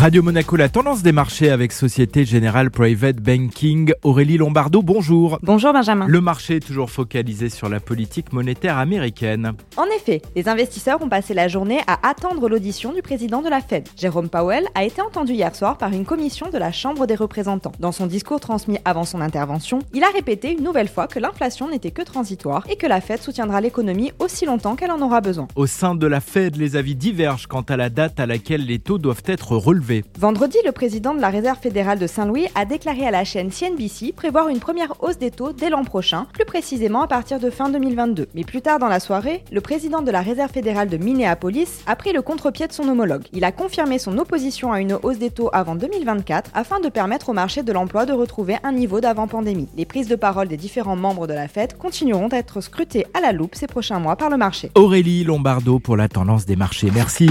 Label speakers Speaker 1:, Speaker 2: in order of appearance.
Speaker 1: Radio Monaco, la tendance des marchés avec Société Générale Private Banking. Aurélie Lombardo, bonjour.
Speaker 2: Bonjour Benjamin.
Speaker 1: Le marché est toujours focalisé sur la politique monétaire américaine.
Speaker 2: En effet, les investisseurs ont passé la journée à attendre l'audition du président de la Fed. Jérôme Powell a été entendu hier soir par une commission de la Chambre des représentants. Dans son discours transmis avant son intervention, il a répété une nouvelle fois que l'inflation n'était que transitoire et que la Fed soutiendra l'économie aussi longtemps qu'elle en aura besoin.
Speaker 1: Au sein de la Fed, les avis divergent quant à la date à laquelle les taux doivent être relevés.
Speaker 2: Vendredi, le président de la Réserve fédérale de Saint-Louis a déclaré à la chaîne CNBC prévoir une première hausse des taux dès l'an prochain, plus précisément à partir de fin 2022. Mais plus tard dans la soirée, le président de la Réserve fédérale de Minneapolis a pris le contre-pied de son homologue. Il a confirmé son opposition à une hausse des taux avant 2024 afin de permettre au marché de l'emploi de retrouver un niveau d'avant-pandémie. Les prises de parole des différents membres de la Fed continueront à être scrutées à la loupe ces prochains mois par le marché.
Speaker 1: Aurélie Lombardo pour la tendance des marchés. Merci.